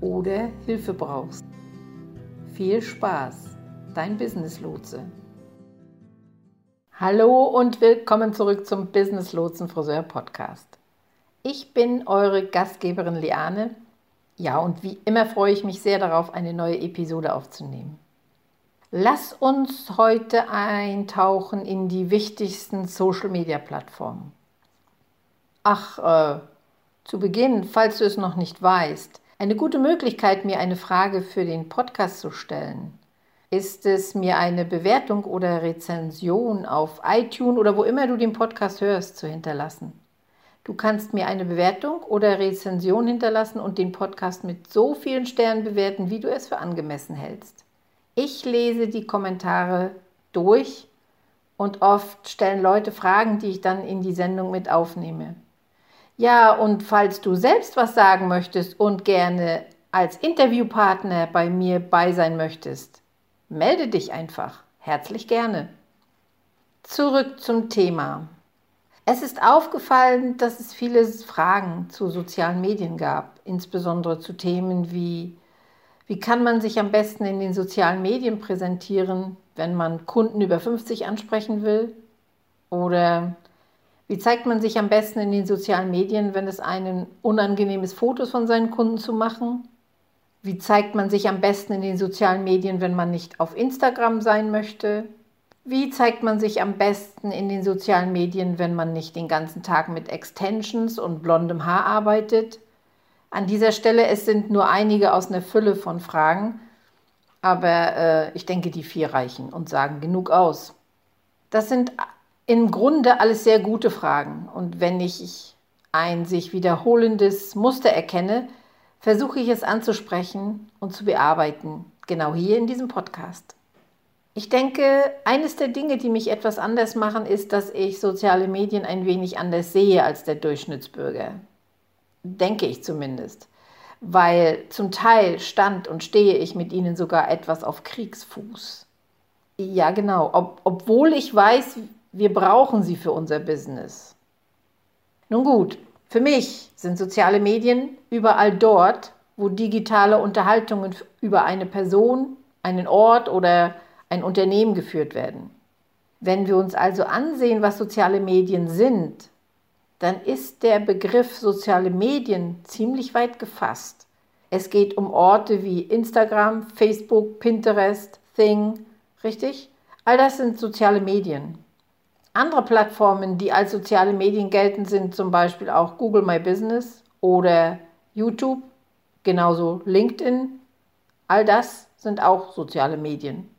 oder Hilfe brauchst. Viel Spaß, dein Business Lotse. Hallo und willkommen zurück zum Business Lotsen Friseur Podcast. Ich bin eure Gastgeberin Liane. Ja, und wie immer freue ich mich sehr darauf, eine neue Episode aufzunehmen. Lass uns heute eintauchen in die wichtigsten Social-Media-Plattformen. Ach, äh, zu Beginn, falls du es noch nicht weißt, eine gute Möglichkeit, mir eine Frage für den Podcast zu stellen, ist es, mir eine Bewertung oder Rezension auf iTunes oder wo immer du den Podcast hörst, zu hinterlassen. Du kannst mir eine Bewertung oder Rezension hinterlassen und den Podcast mit so vielen Sternen bewerten, wie du es für angemessen hältst. Ich lese die Kommentare durch und oft stellen Leute Fragen, die ich dann in die Sendung mit aufnehme. Ja, und falls du selbst was sagen möchtest und gerne als Interviewpartner bei mir bei sein möchtest, melde dich einfach. Herzlich gerne. Zurück zum Thema. Es ist aufgefallen, dass es viele Fragen zu sozialen Medien gab, insbesondere zu Themen wie, wie kann man sich am besten in den sozialen Medien präsentieren, wenn man Kunden über 50 ansprechen will? Oder wie zeigt man sich am besten in den sozialen Medien, wenn es einen unangenehmes Fotos von seinen Kunden zu machen? Wie zeigt man sich am besten in den sozialen Medien, wenn man nicht auf Instagram sein möchte? Wie zeigt man sich am besten in den sozialen Medien, wenn man nicht den ganzen Tag mit Extensions und blondem Haar arbeitet? An dieser Stelle, es sind nur einige aus einer Fülle von Fragen, aber äh, ich denke, die vier reichen und sagen genug aus. Das sind im Grunde alles sehr gute Fragen. Und wenn ich ein sich wiederholendes Muster erkenne, versuche ich es anzusprechen und zu bearbeiten, genau hier in diesem Podcast. Ich denke, eines der Dinge, die mich etwas anders machen, ist, dass ich soziale Medien ein wenig anders sehe als der Durchschnittsbürger. Denke ich zumindest. Weil zum Teil stand und stehe ich mit ihnen sogar etwas auf Kriegsfuß. Ja, genau. Ob, obwohl ich weiß, wir brauchen sie für unser Business. Nun gut, für mich sind soziale Medien überall dort, wo digitale Unterhaltungen über eine Person, einen Ort oder ein Unternehmen geführt werden. Wenn wir uns also ansehen, was soziale Medien sind, dann ist der Begriff soziale Medien ziemlich weit gefasst. Es geht um Orte wie Instagram, Facebook, Pinterest, Thing, richtig? All das sind soziale Medien. Andere Plattformen, die als soziale Medien gelten, sind zum Beispiel auch Google My Business oder YouTube, genauso LinkedIn. All das sind auch soziale Medien.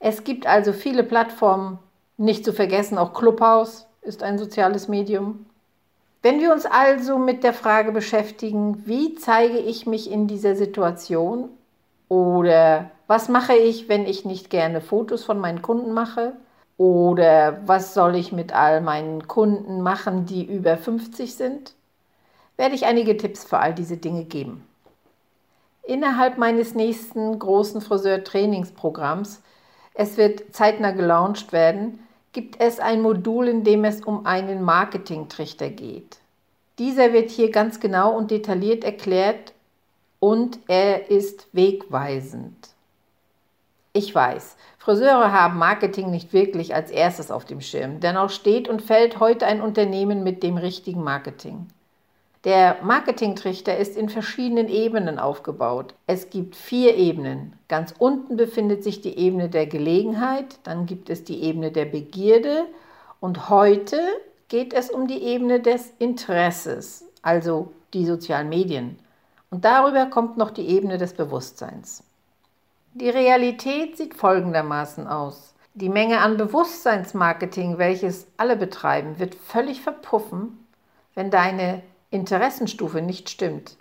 Es gibt also viele Plattformen, nicht zu vergessen auch Clubhouse ist ein soziales Medium. Wenn wir uns also mit der Frage beschäftigen, wie zeige ich mich in dieser Situation oder was mache ich, wenn ich nicht gerne Fotos von meinen Kunden mache, oder was soll ich mit all meinen Kunden machen, die über 50 sind? Werde ich einige Tipps für all diese Dinge geben. Innerhalb meines nächsten großen Friseur-Trainingsprogramms, es wird zeitnah gelauncht werden, gibt es ein Modul, in dem es um einen Marketing-Trichter geht. Dieser wird hier ganz genau und detailliert erklärt und er ist wegweisend. Ich weiß, Friseure haben Marketing nicht wirklich als erstes auf dem Schirm. Dennoch steht und fällt heute ein Unternehmen mit dem richtigen Marketing. Der Marketingtrichter ist in verschiedenen Ebenen aufgebaut. Es gibt vier Ebenen. Ganz unten befindet sich die Ebene der Gelegenheit, dann gibt es die Ebene der Begierde und heute geht es um die Ebene des Interesses, also die sozialen Medien. Und darüber kommt noch die Ebene des Bewusstseins. Die Realität sieht folgendermaßen aus. Die Menge an Bewusstseinsmarketing, welches alle betreiben, wird völlig verpuffen, wenn deine Interessenstufe nicht stimmt.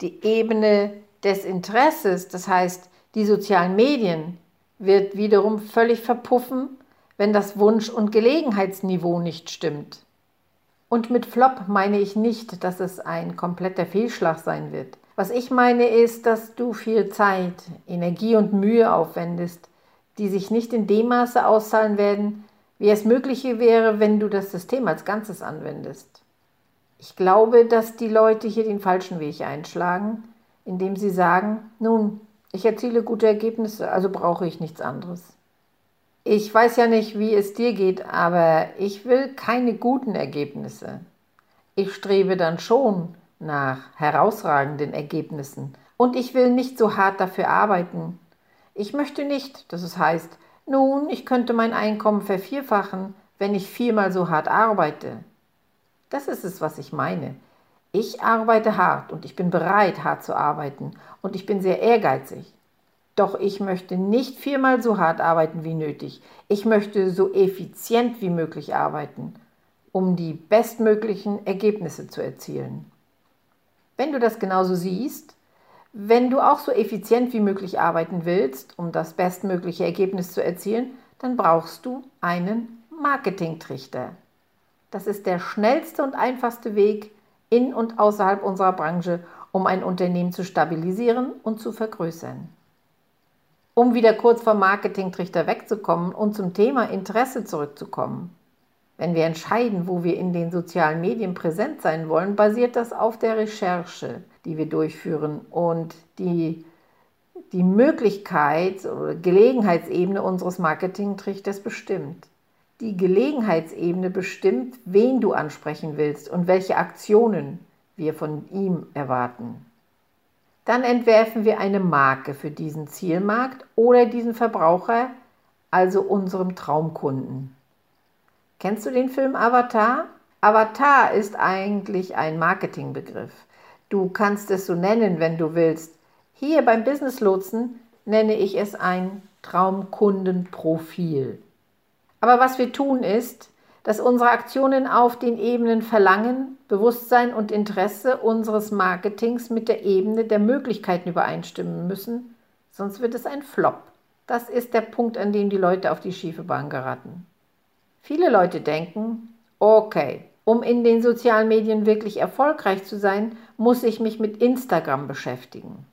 Die Ebene des Interesses, das heißt die sozialen Medien, wird wiederum völlig verpuffen, wenn das Wunsch- und Gelegenheitsniveau nicht stimmt. Und mit Flop meine ich nicht, dass es ein kompletter Fehlschlag sein wird. Was ich meine ist, dass du viel Zeit, Energie und Mühe aufwendest, die sich nicht in dem Maße auszahlen werden, wie es möglich wäre, wenn du das System als Ganzes anwendest. Ich glaube, dass die Leute hier den falschen Weg einschlagen, indem sie sagen, nun, ich erziele gute Ergebnisse, also brauche ich nichts anderes. Ich weiß ja nicht, wie es dir geht, aber ich will keine guten Ergebnisse. Ich strebe dann schon nach herausragenden Ergebnissen und ich will nicht so hart dafür arbeiten. Ich möchte nicht, dass es heißt, nun, ich könnte mein Einkommen vervierfachen, wenn ich viermal so hart arbeite. Das ist es, was ich meine. Ich arbeite hart und ich bin bereit, hart zu arbeiten und ich bin sehr ehrgeizig. Doch ich möchte nicht viermal so hart arbeiten wie nötig. Ich möchte so effizient wie möglich arbeiten, um die bestmöglichen Ergebnisse zu erzielen. Wenn du das genauso siehst, wenn du auch so effizient wie möglich arbeiten willst, um das bestmögliche Ergebnis zu erzielen, dann brauchst du einen Marketingtrichter. Das ist der schnellste und einfachste Weg in und außerhalb unserer Branche, um ein Unternehmen zu stabilisieren und zu vergrößern. Um wieder kurz vom Marketingtrichter wegzukommen und zum Thema Interesse zurückzukommen. Wenn wir entscheiden, wo wir in den sozialen Medien präsent sein wollen, basiert das auf der Recherche, die wir durchführen und die, die Möglichkeit oder Gelegenheitsebene unseres Marketingtrichters bestimmt. Die Gelegenheitsebene bestimmt, wen du ansprechen willst und welche Aktionen wir von ihm erwarten. Dann entwerfen wir eine Marke für diesen Zielmarkt oder diesen Verbraucher, also unserem Traumkunden. Kennst du den Film Avatar? Avatar ist eigentlich ein Marketingbegriff. Du kannst es so nennen, wenn du willst. Hier beim Business Lotsen nenne ich es ein Traumkundenprofil. Aber was wir tun ist, dass unsere Aktionen auf den Ebenen Verlangen, Bewusstsein und Interesse unseres Marketings mit der Ebene der Möglichkeiten übereinstimmen müssen, sonst wird es ein Flop. Das ist der Punkt, an dem die Leute auf die schiefe Bahn geraten. Viele Leute denken, okay, um in den sozialen Medien wirklich erfolgreich zu sein, muss ich mich mit Instagram beschäftigen.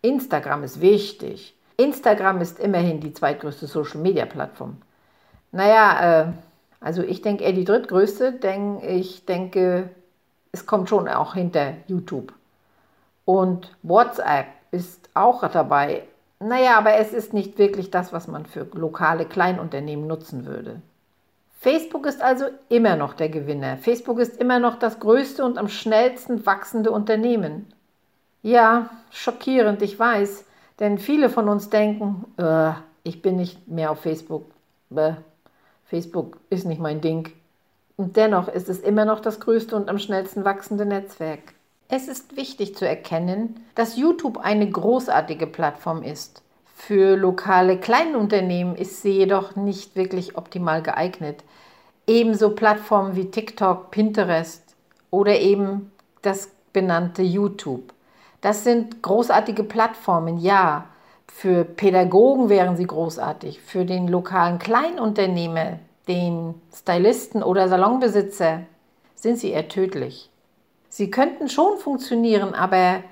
Instagram ist wichtig. Instagram ist immerhin die zweitgrößte Social-Media-Plattform. Naja, äh, also ich denke eher die drittgrößte, denn ich denke, es kommt schon auch hinter YouTube. Und WhatsApp ist auch dabei. Naja, aber es ist nicht wirklich das, was man für lokale Kleinunternehmen nutzen würde. Facebook ist also immer noch der Gewinner. Facebook ist immer noch das größte und am schnellsten wachsende Unternehmen. Ja, schockierend, ich weiß, denn viele von uns denken, äh, ich bin nicht mehr auf Facebook. Bäh. Facebook ist nicht mein Ding. Und dennoch ist es immer noch das größte und am schnellsten wachsende Netzwerk. Es ist wichtig zu erkennen, dass YouTube eine großartige Plattform ist. Für lokale Kleinunternehmen ist sie jedoch nicht wirklich optimal geeignet. Ebenso Plattformen wie TikTok, Pinterest oder eben das benannte YouTube. Das sind großartige Plattformen, ja, für Pädagogen wären sie großartig, für den lokalen Kleinunternehmer, den Stylisten oder Salonbesitzer sind sie eher tödlich. Sie könnten schon funktionieren, aber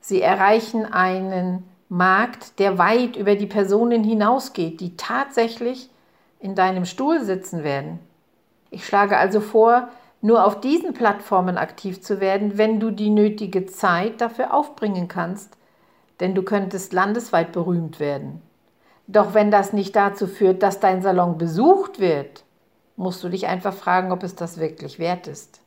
sie erreichen einen Markt, der weit über die Personen hinausgeht, die tatsächlich in deinem Stuhl sitzen werden. Ich schlage also vor, nur auf diesen Plattformen aktiv zu werden, wenn du die nötige Zeit dafür aufbringen kannst, denn du könntest landesweit berühmt werden. Doch wenn das nicht dazu führt, dass dein Salon besucht wird, musst du dich einfach fragen, ob es das wirklich wert ist.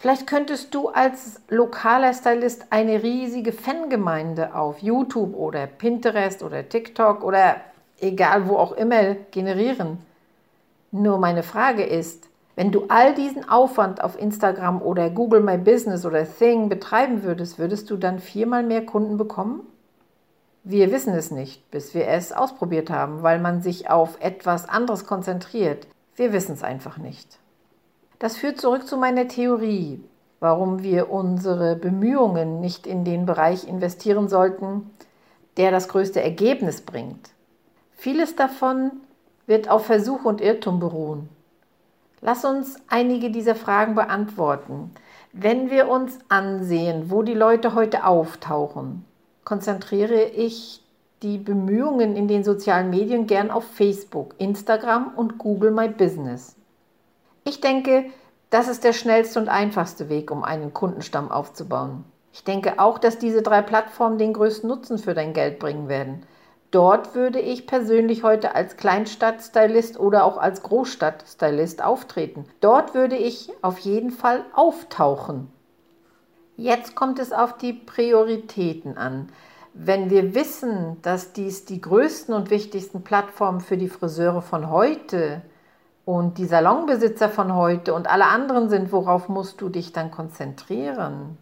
Vielleicht könntest du als lokaler Stylist eine riesige Fangemeinde auf YouTube oder Pinterest oder TikTok oder egal wo auch immer generieren. Nur meine Frage ist, wenn du all diesen Aufwand auf Instagram oder Google My Business oder Thing betreiben würdest, würdest du dann viermal mehr Kunden bekommen? Wir wissen es nicht, bis wir es ausprobiert haben, weil man sich auf etwas anderes konzentriert. Wir wissen es einfach nicht. Das führt zurück zu meiner Theorie, warum wir unsere Bemühungen nicht in den Bereich investieren sollten, der das größte Ergebnis bringt. Vieles davon wird auf Versuch und Irrtum beruhen. Lass uns einige dieser Fragen beantworten. Wenn wir uns ansehen, wo die Leute heute auftauchen, konzentriere ich die Bemühungen in den sozialen Medien gern auf Facebook, Instagram und Google My Business. Ich denke, das ist der schnellste und einfachste Weg, um einen Kundenstamm aufzubauen. Ich denke auch, dass diese drei Plattformen den größten Nutzen für dein Geld bringen werden. Dort würde ich persönlich heute als Kleinstadt-Stylist oder auch als Großstadt-Stylist auftreten. Dort würde ich auf jeden Fall auftauchen. Jetzt kommt es auf die Prioritäten an. Wenn wir wissen, dass dies die größten und wichtigsten Plattformen für die Friseure von heute und die Salonbesitzer von heute und alle anderen sind, worauf musst du dich dann konzentrieren?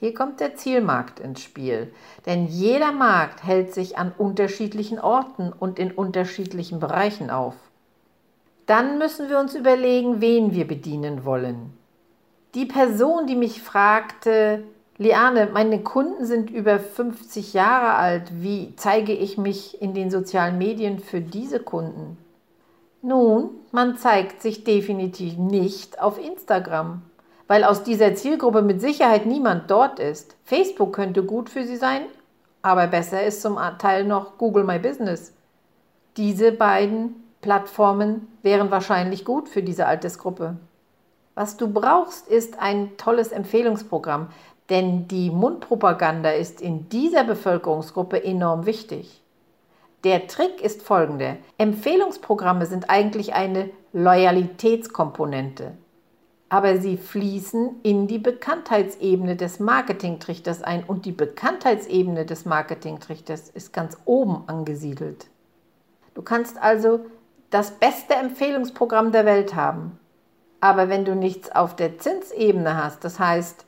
Hier kommt der Zielmarkt ins Spiel, denn jeder Markt hält sich an unterschiedlichen Orten und in unterschiedlichen Bereichen auf. Dann müssen wir uns überlegen, wen wir bedienen wollen. Die Person, die mich fragte, Liane, meine Kunden sind über 50 Jahre alt, wie zeige ich mich in den sozialen Medien für diese Kunden? Nun, man zeigt sich definitiv nicht auf Instagram weil aus dieser Zielgruppe mit Sicherheit niemand dort ist. Facebook könnte gut für Sie sein, aber besser ist zum Teil noch Google My Business. Diese beiden Plattformen wären wahrscheinlich gut für diese Altersgruppe. Was du brauchst, ist ein tolles Empfehlungsprogramm, denn die Mundpropaganda ist in dieser Bevölkerungsgruppe enorm wichtig. Der Trick ist folgender. Empfehlungsprogramme sind eigentlich eine Loyalitätskomponente aber sie fließen in die Bekanntheitsebene des Marketingtrichters ein und die Bekanntheitsebene des Marketingtrichters ist ganz oben angesiedelt. Du kannst also das beste Empfehlungsprogramm der Welt haben, aber wenn du nichts auf der Zinsebene hast, das heißt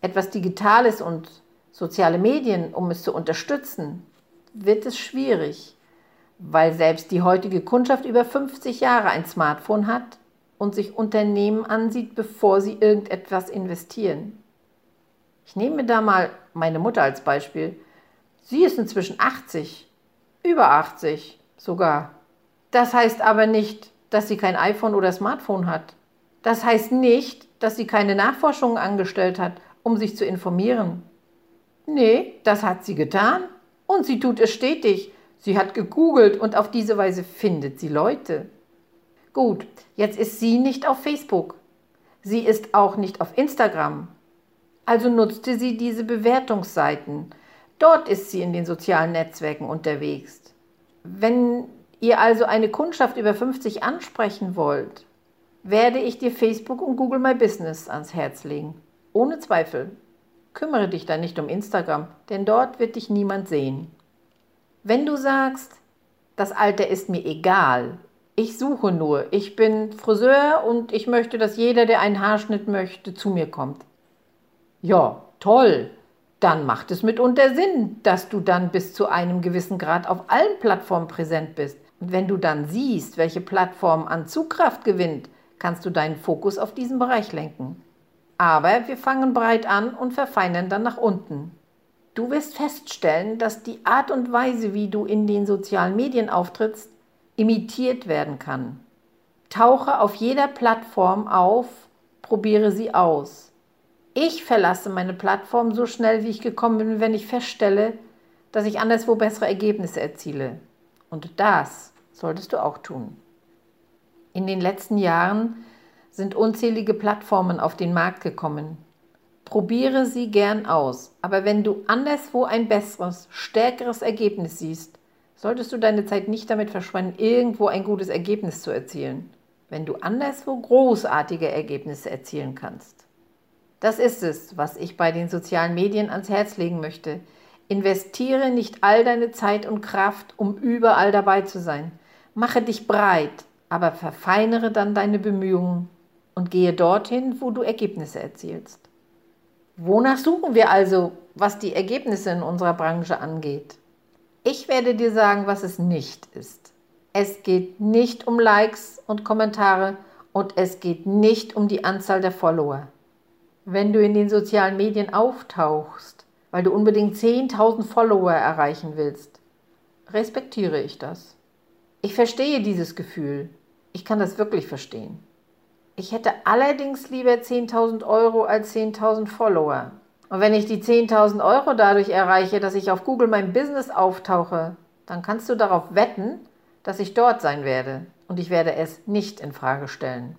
etwas Digitales und soziale Medien, um es zu unterstützen, wird es schwierig, weil selbst die heutige Kundschaft über 50 Jahre ein Smartphone hat und sich Unternehmen ansieht, bevor sie irgendetwas investieren. Ich nehme da mal meine Mutter als Beispiel. Sie ist inzwischen 80, über 80 sogar. Das heißt aber nicht, dass sie kein iPhone oder Smartphone hat. Das heißt nicht, dass sie keine Nachforschungen angestellt hat, um sich zu informieren. Nee, das hat sie getan und sie tut es stetig. Sie hat gegoogelt und auf diese Weise findet sie Leute. Gut, jetzt ist sie nicht auf Facebook. Sie ist auch nicht auf Instagram. Also nutzte sie diese Bewertungsseiten. Dort ist sie in den sozialen Netzwerken unterwegs. Wenn ihr also eine Kundschaft über 50 ansprechen wollt, werde ich dir Facebook und Google My Business ans Herz legen. Ohne Zweifel. Kümmere dich dann nicht um Instagram, denn dort wird dich niemand sehen. Wenn du sagst, das Alter ist mir egal ich suche nur. Ich bin Friseur und ich möchte, dass jeder, der einen Haarschnitt möchte, zu mir kommt. Ja, toll. Dann macht es mitunter Sinn, dass du dann bis zu einem gewissen Grad auf allen Plattformen präsent bist. Und wenn du dann siehst, welche Plattform an Zugkraft gewinnt, kannst du deinen Fokus auf diesen Bereich lenken. Aber wir fangen breit an und verfeinern dann nach unten. Du wirst feststellen, dass die Art und Weise, wie du in den sozialen Medien auftrittst, imitiert werden kann. Tauche auf jeder Plattform auf, probiere sie aus. Ich verlasse meine Plattform so schnell, wie ich gekommen bin, wenn ich feststelle, dass ich anderswo bessere Ergebnisse erziele. Und das solltest du auch tun. In den letzten Jahren sind unzählige Plattformen auf den Markt gekommen. Probiere sie gern aus, aber wenn du anderswo ein besseres, stärkeres Ergebnis siehst, solltest du deine Zeit nicht damit verschwenden, irgendwo ein gutes Ergebnis zu erzielen, wenn du anderswo großartige Ergebnisse erzielen kannst. Das ist es, was ich bei den sozialen Medien ans Herz legen möchte. Investiere nicht all deine Zeit und Kraft, um überall dabei zu sein. Mache dich breit, aber verfeinere dann deine Bemühungen und gehe dorthin, wo du Ergebnisse erzielst. Wonach suchen wir also, was die Ergebnisse in unserer Branche angeht? Ich werde dir sagen, was es nicht ist. Es geht nicht um Likes und Kommentare und es geht nicht um die Anzahl der Follower. Wenn du in den sozialen Medien auftauchst, weil du unbedingt 10.000 Follower erreichen willst, respektiere ich das. Ich verstehe dieses Gefühl. Ich kann das wirklich verstehen. Ich hätte allerdings lieber 10.000 Euro als 10.000 Follower. Und wenn ich die 10.000 Euro dadurch erreiche, dass ich auf Google mein Business auftauche, dann kannst du darauf wetten, dass ich dort sein werde und ich werde es nicht in Frage stellen.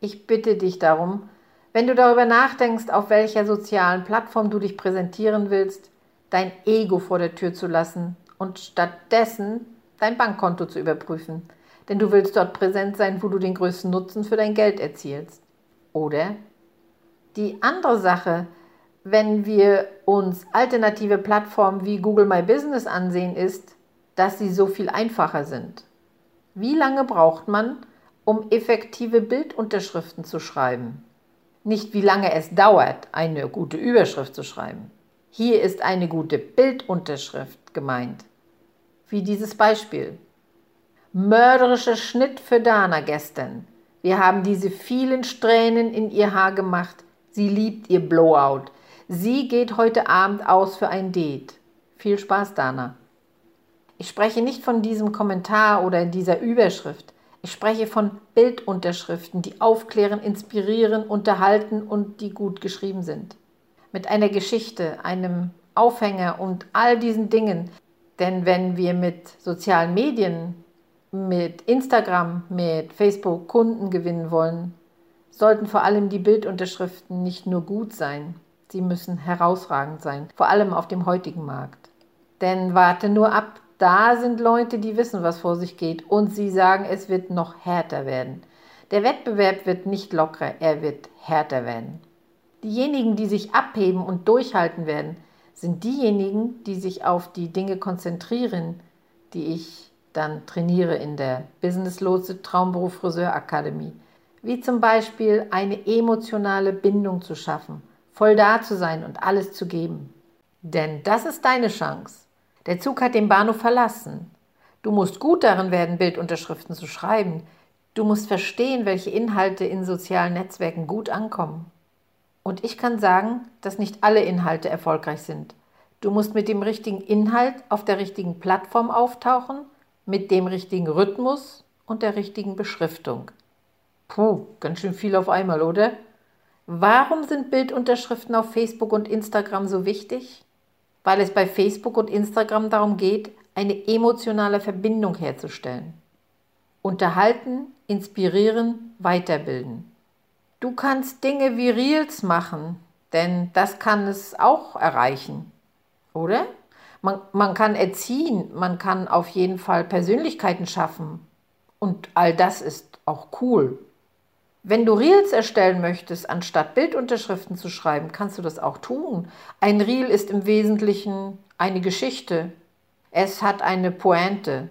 Ich bitte dich darum, wenn du darüber nachdenkst, auf welcher sozialen Plattform du dich präsentieren willst, dein Ego vor der Tür zu lassen und stattdessen dein Bankkonto zu überprüfen. Denn du willst dort präsent sein, wo du den größten Nutzen für dein Geld erzielst. Oder? Die andere Sache, wenn wir uns alternative Plattformen wie Google My Business ansehen, ist, dass sie so viel einfacher sind. Wie lange braucht man, um effektive Bildunterschriften zu schreiben? nicht wie lange es dauert, eine gute Überschrift zu schreiben. Hier ist eine gute Bildunterschrift gemeint. Wie dieses Beispiel. Mörderischer Schnitt für Dana gestern. Wir haben diese vielen Strähnen in ihr Haar gemacht. Sie liebt ihr Blowout. Sie geht heute Abend aus für ein Date. Viel Spaß, Dana. Ich spreche nicht von diesem Kommentar oder dieser Überschrift. Ich spreche von Bildunterschriften, die aufklären, inspirieren, unterhalten und die gut geschrieben sind. Mit einer Geschichte, einem Aufhänger und all diesen Dingen. Denn wenn wir mit sozialen Medien, mit Instagram, mit Facebook Kunden gewinnen wollen, sollten vor allem die Bildunterschriften nicht nur gut sein, sie müssen herausragend sein, vor allem auf dem heutigen Markt. Denn warte nur ab, da sind Leute, die wissen, was vor sich geht und sie sagen, es wird noch härter werden. Der Wettbewerb wird nicht lockerer, er wird härter werden. Diejenigen, die sich abheben und durchhalten werden, sind diejenigen, die sich auf die Dinge konzentrieren, die ich dann trainiere in der Business Lotse Traumberuf Friseur Akademie. Wie zum Beispiel eine emotionale Bindung zu schaffen, voll da zu sein und alles zu geben. Denn das ist deine Chance. Der Zug hat den Bahnhof verlassen. Du musst gut darin werden, Bildunterschriften zu schreiben. Du musst verstehen, welche Inhalte in sozialen Netzwerken gut ankommen. Und ich kann sagen, dass nicht alle Inhalte erfolgreich sind. Du musst mit dem richtigen Inhalt auf der richtigen Plattform auftauchen, mit dem richtigen Rhythmus und der richtigen Beschriftung. Puh, ganz schön viel auf einmal, oder? Warum sind Bildunterschriften auf Facebook und Instagram so wichtig? weil es bei Facebook und Instagram darum geht, eine emotionale Verbindung herzustellen. Unterhalten, inspirieren, weiterbilden. Du kannst Dinge wie Reels machen, denn das kann es auch erreichen, oder? Man, man kann erziehen, man kann auf jeden Fall Persönlichkeiten schaffen und all das ist auch cool. Wenn du Reels erstellen möchtest, anstatt Bildunterschriften zu schreiben, kannst du das auch tun. Ein Reel ist im Wesentlichen eine Geschichte. Es hat eine Pointe.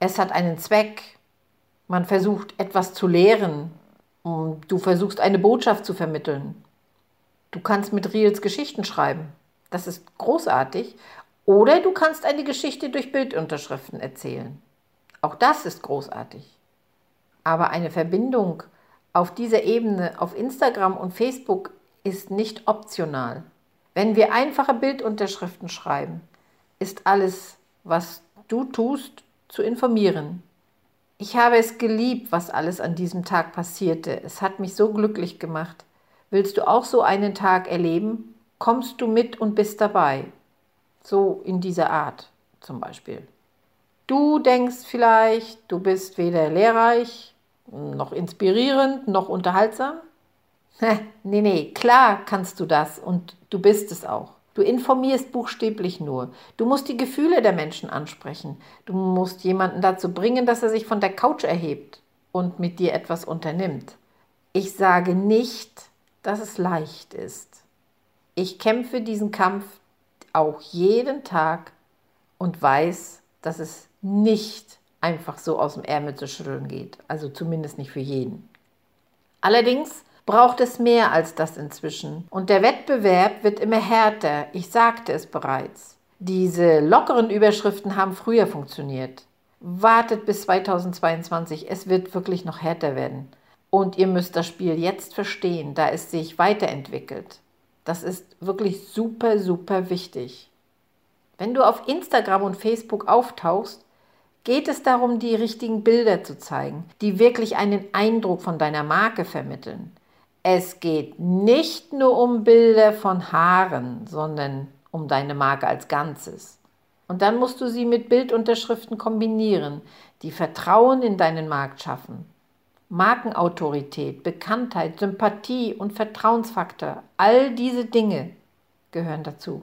Es hat einen Zweck. Man versucht etwas zu lehren. Du versuchst eine Botschaft zu vermitteln. Du kannst mit Reels Geschichten schreiben. Das ist großartig. Oder du kannst eine Geschichte durch Bildunterschriften erzählen. Auch das ist großartig. Aber eine Verbindung auf dieser Ebene auf Instagram und Facebook ist nicht optional. Wenn wir einfache Bildunterschriften schreiben, ist alles, was du tust, zu informieren. Ich habe es geliebt, was alles an diesem Tag passierte. Es hat mich so glücklich gemacht. Willst du auch so einen Tag erleben? Kommst du mit und bist dabei? So in dieser Art zum Beispiel. Du denkst vielleicht, du bist weder lehrreich noch inspirierend, noch unterhaltsam? nee, nee, klar kannst du das und du bist es auch. Du informierst buchstäblich nur. Du musst die Gefühle der Menschen ansprechen. Du musst jemanden dazu bringen, dass er sich von der Couch erhebt und mit dir etwas unternimmt. Ich sage nicht, dass es leicht ist. Ich kämpfe diesen Kampf auch jeden Tag und weiß, dass es nicht einfach so aus dem Ärmel zu schütteln geht. Also zumindest nicht für jeden. Allerdings braucht es mehr als das inzwischen. Und der Wettbewerb wird immer härter. Ich sagte es bereits. Diese lockeren Überschriften haben früher funktioniert. Wartet bis 2022. Es wird wirklich noch härter werden. Und ihr müsst das Spiel jetzt verstehen, da es sich weiterentwickelt. Das ist wirklich super, super wichtig. Wenn du auf Instagram und Facebook auftauchst, geht es darum, die richtigen Bilder zu zeigen, die wirklich einen Eindruck von deiner Marke vermitteln. Es geht nicht nur um Bilder von Haaren, sondern um deine Marke als Ganzes. Und dann musst du sie mit Bildunterschriften kombinieren, die Vertrauen in deinen Markt schaffen. Markenautorität, Bekanntheit, Sympathie und Vertrauensfaktor, all diese Dinge gehören dazu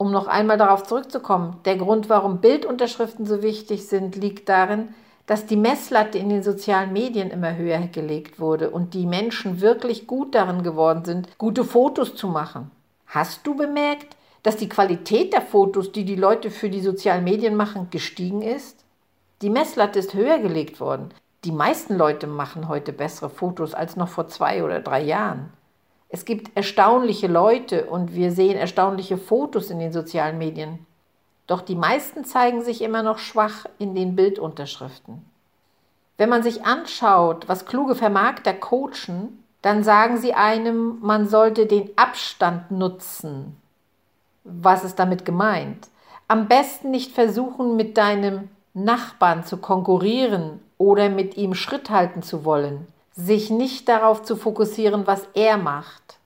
um noch einmal darauf zurückzukommen, der Grund, warum Bildunterschriften so wichtig sind, liegt darin, dass die Messlatte in den sozialen Medien immer höher gelegt wurde und die Menschen wirklich gut darin geworden sind, gute Fotos zu machen. Hast du bemerkt, dass die Qualität der Fotos, die die Leute für die sozialen Medien machen, gestiegen ist? Die Messlatte ist höher gelegt worden. Die meisten Leute machen heute bessere Fotos als noch vor zwei oder drei Jahren. Es gibt erstaunliche Leute und wir sehen erstaunliche Fotos in den sozialen Medien. Doch die meisten zeigen sich immer noch schwach in den Bildunterschriften. Wenn man sich anschaut, was kluge Vermarkter coachen, dann sagen sie einem, man sollte den Abstand nutzen. Was ist damit gemeint? Am besten nicht versuchen, mit deinem Nachbarn zu konkurrieren oder mit ihm Schritt halten zu wollen sich nicht darauf zu fokussieren, was er macht.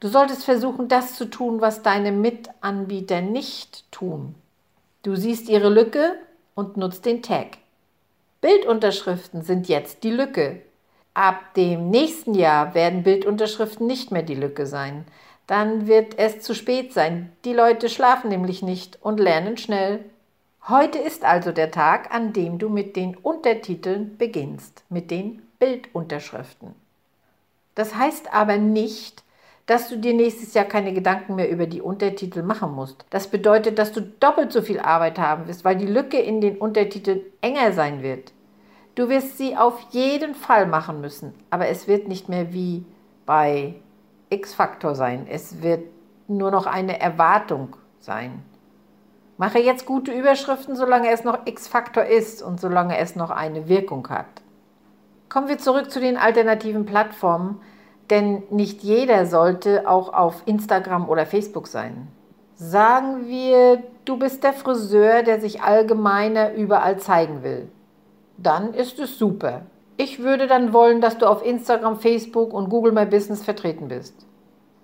Du solltest versuchen, das zu tun, was deine Mitanbieter nicht tun. Du siehst ihre Lücke und nutzt den Tag. Bildunterschriften sind jetzt die Lücke. Ab dem nächsten Jahr werden Bildunterschriften nicht mehr die Lücke sein. Dann wird es zu spät sein. Die Leute schlafen nämlich nicht und lernen schnell. Heute ist also der Tag, an dem du mit den Untertiteln beginnst, mit den Bildunterschriften. Das heißt aber nicht, dass du dir nächstes Jahr keine Gedanken mehr über die Untertitel machen musst. Das bedeutet, dass du doppelt so viel Arbeit haben wirst, weil die Lücke in den Untertiteln enger sein wird. Du wirst sie auf jeden Fall machen müssen, aber es wird nicht mehr wie bei X-Faktor sein. Es wird nur noch eine Erwartung sein. Mache jetzt gute Überschriften, solange es noch X-Faktor ist und solange es noch eine Wirkung hat. Kommen wir zurück zu den alternativen Plattformen, denn nicht jeder sollte auch auf Instagram oder Facebook sein. Sagen wir, du bist der Friseur, der sich allgemeiner überall zeigen will. Dann ist es super. Ich würde dann wollen, dass du auf Instagram, Facebook und Google My Business vertreten bist.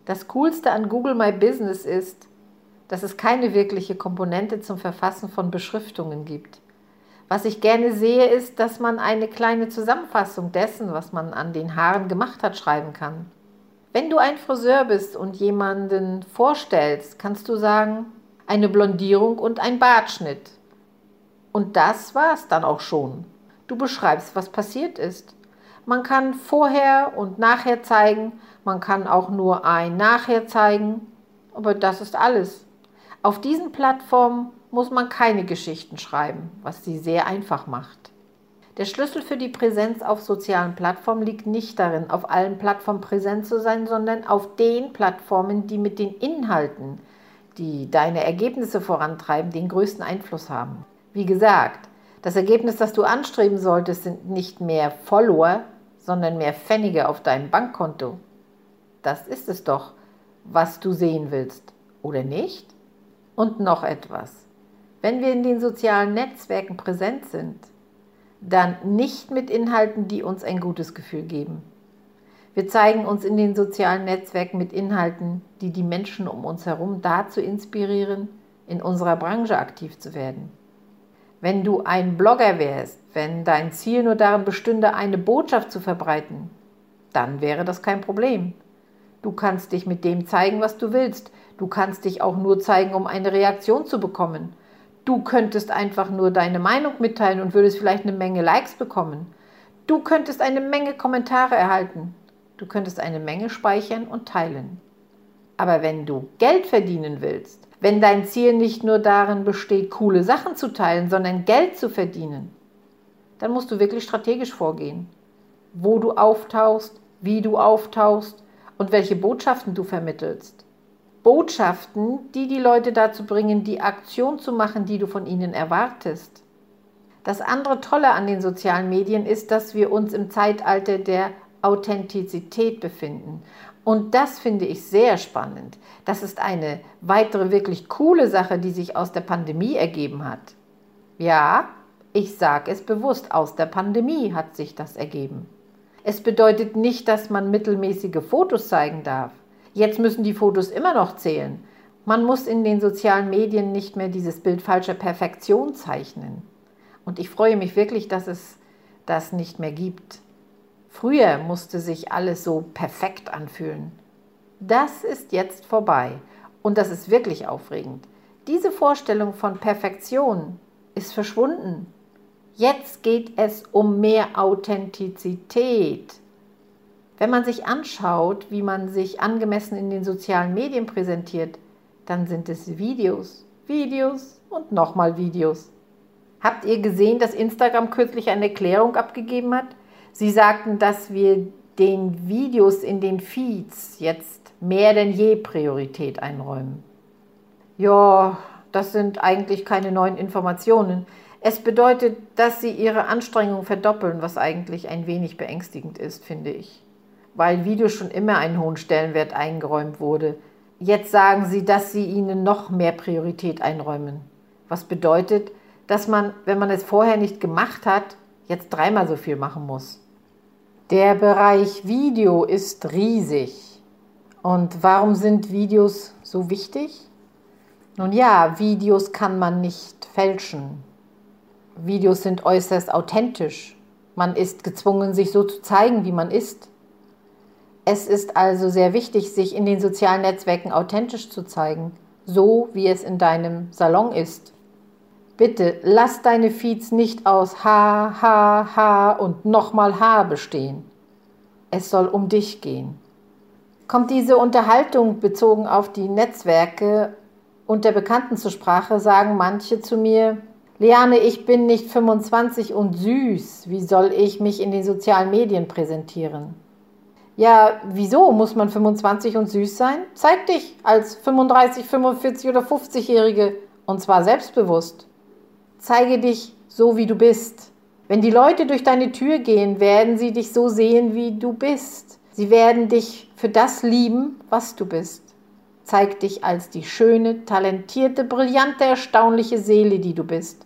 Das Coolste an Google My Business ist, dass es keine wirkliche Komponente zum Verfassen von Beschriftungen gibt. Was ich gerne sehe, ist, dass man eine kleine Zusammenfassung dessen, was man an den Haaren gemacht hat, schreiben kann. Wenn du ein Friseur bist und jemanden vorstellst, kannst du sagen, eine Blondierung und ein Bartschnitt. Und das war es dann auch schon. Du beschreibst, was passiert ist. Man kann vorher und nachher zeigen, man kann auch nur ein nachher zeigen, aber das ist alles. Auf diesen Plattformen muss man keine Geschichten schreiben, was sie sehr einfach macht. Der Schlüssel für die Präsenz auf sozialen Plattformen liegt nicht darin, auf allen Plattformen präsent zu sein, sondern auf den Plattformen, die mit den Inhalten, die deine Ergebnisse vorantreiben, den größten Einfluss haben. Wie gesagt, das Ergebnis, das du anstreben solltest, sind nicht mehr Follower, sondern mehr Pfennige auf deinem Bankkonto. Das ist es doch, was du sehen willst, oder nicht? Und noch etwas. Wenn wir in den sozialen Netzwerken präsent sind, dann nicht mit Inhalten, die uns ein gutes Gefühl geben. Wir zeigen uns in den sozialen Netzwerken mit Inhalten, die die Menschen um uns herum dazu inspirieren, in unserer Branche aktiv zu werden. Wenn du ein Blogger wärst, wenn dein Ziel nur darin bestünde, eine Botschaft zu verbreiten, dann wäre das kein Problem. Du kannst dich mit dem zeigen, was du willst. Du kannst dich auch nur zeigen, um eine Reaktion zu bekommen Du könntest einfach nur deine Meinung mitteilen und würdest vielleicht eine Menge Likes bekommen. Du könntest eine Menge Kommentare erhalten. Du könntest eine Menge speichern und teilen. Aber wenn du Geld verdienen willst, wenn dein Ziel nicht nur darin besteht, coole Sachen zu teilen, sondern Geld zu verdienen, dann musst du wirklich strategisch vorgehen. Wo du auftauchst, wie du auftauchst und welche Botschaften du vermittelst. Botschaften, die die Leute dazu bringen, die Aktion zu machen, die du von ihnen erwartest. Das andere Tolle an den sozialen Medien ist, dass wir uns im Zeitalter der Authentizität befinden. Und das finde ich sehr spannend. Das ist eine weitere wirklich coole Sache, die sich aus der Pandemie ergeben hat. Ja, ich sage es bewusst, aus der Pandemie hat sich das ergeben. Es bedeutet nicht, dass man mittelmäßige Fotos zeigen darf. Jetzt müssen die Fotos immer noch zählen. Man muss in den sozialen Medien nicht mehr dieses Bild falscher Perfektion zeichnen. Und ich freue mich wirklich, dass es das nicht mehr gibt. Früher musste sich alles so perfekt anfühlen. Das ist jetzt vorbei und das ist wirklich aufregend. Diese Vorstellung von Perfektion ist verschwunden. Jetzt geht es um mehr Authentizität. Wenn man sich anschaut, wie man sich angemessen in den sozialen Medien präsentiert, dann sind es Videos, Videos und nochmal Videos. Habt ihr gesehen, dass Instagram kürzlich eine Erklärung abgegeben hat? Sie sagten, dass wir den Videos in den Feeds jetzt mehr denn je Priorität einräumen. Ja, das sind eigentlich keine neuen Informationen. Es bedeutet, dass sie ihre Anstrengungen verdoppeln, was eigentlich ein wenig beängstigend ist, finde ich. Weil Video schon immer einen hohen Stellenwert eingeräumt wurde. Jetzt sagen sie, dass sie ihnen noch mehr Priorität einräumen. Was bedeutet, dass man, wenn man es vorher nicht gemacht hat, jetzt dreimal so viel machen muss. Der Bereich Video ist riesig. Und warum sind Videos so wichtig? Nun ja, Videos kann man nicht fälschen. Videos sind äußerst authentisch. Man ist gezwungen, sich so zu zeigen, wie man ist. Es ist also sehr wichtig, sich in den sozialen Netzwerken authentisch zu zeigen, so wie es in deinem Salon ist. Bitte lass deine Feeds nicht aus H, H, H und nochmal H bestehen. Es soll um dich gehen. Kommt diese Unterhaltung bezogen auf die Netzwerke unter Bekannten zur Sprache, sagen manche zu mir, Liane, ich bin nicht 25 und süß. Wie soll ich mich in den sozialen Medien präsentieren? Ja, wieso muss man 25 und süß sein? Zeig dich als 35, 45 oder 50-Jährige und zwar selbstbewusst. Zeige dich so, wie du bist. Wenn die Leute durch deine Tür gehen, werden sie dich so sehen, wie du bist. Sie werden dich für das lieben, was du bist. Zeig dich als die schöne, talentierte, brillante, erstaunliche Seele, die du bist.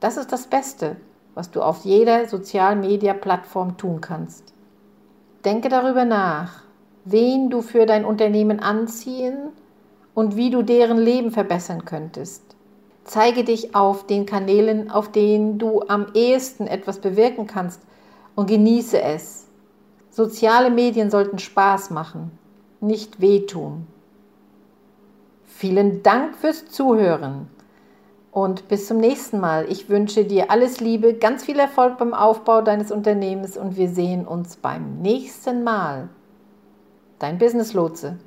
Das ist das Beste, was du auf jeder Sozialmedia-Plattform tun kannst. Denke darüber nach, wen du für dein Unternehmen anziehen und wie du deren Leben verbessern könntest. Zeige dich auf den Kanälen, auf denen du am ehesten etwas bewirken kannst und genieße es. Soziale Medien sollten Spaß machen, nicht wehtun. Vielen Dank fürs Zuhören und bis zum nächsten Mal. Ich wünsche dir alles Liebe, ganz viel Erfolg beim Aufbau deines Unternehmens und wir sehen uns beim nächsten Mal. Dein Business Lotse.